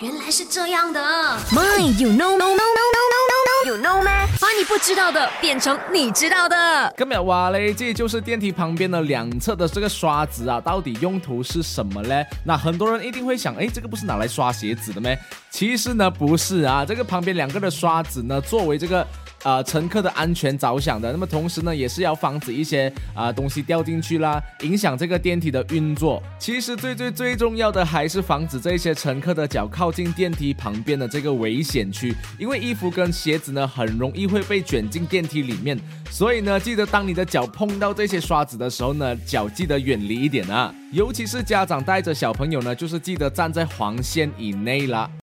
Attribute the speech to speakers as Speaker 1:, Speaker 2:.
Speaker 1: 原来是这样的。
Speaker 2: My, you know, no, no, no, no, no, no, you know 吗？
Speaker 1: 把你不知道的变成你知道的。
Speaker 3: 今日话嘞，这就是电梯旁边的两侧的这个刷子啊，到底用途是什么嘞？那很多人一定会想，哎，这个不是拿来刷鞋子的咩？其实呢，不是啊，这个旁边两个的刷子呢，作为这个。呃，乘客的安全着想的，那么同时呢，也是要防止一些啊东西掉进去啦，影响这个电梯的运作。其实最最最重要的还是防止这些乘客的脚靠近电梯旁边的这个危险区，因为衣服跟鞋子呢很容易会被卷进电梯里面，所以呢，记得当你的脚碰到这些刷子的时候呢，脚记得远离一点啊，尤其是家长带着小朋友呢，就是记得站在黄线以内啦。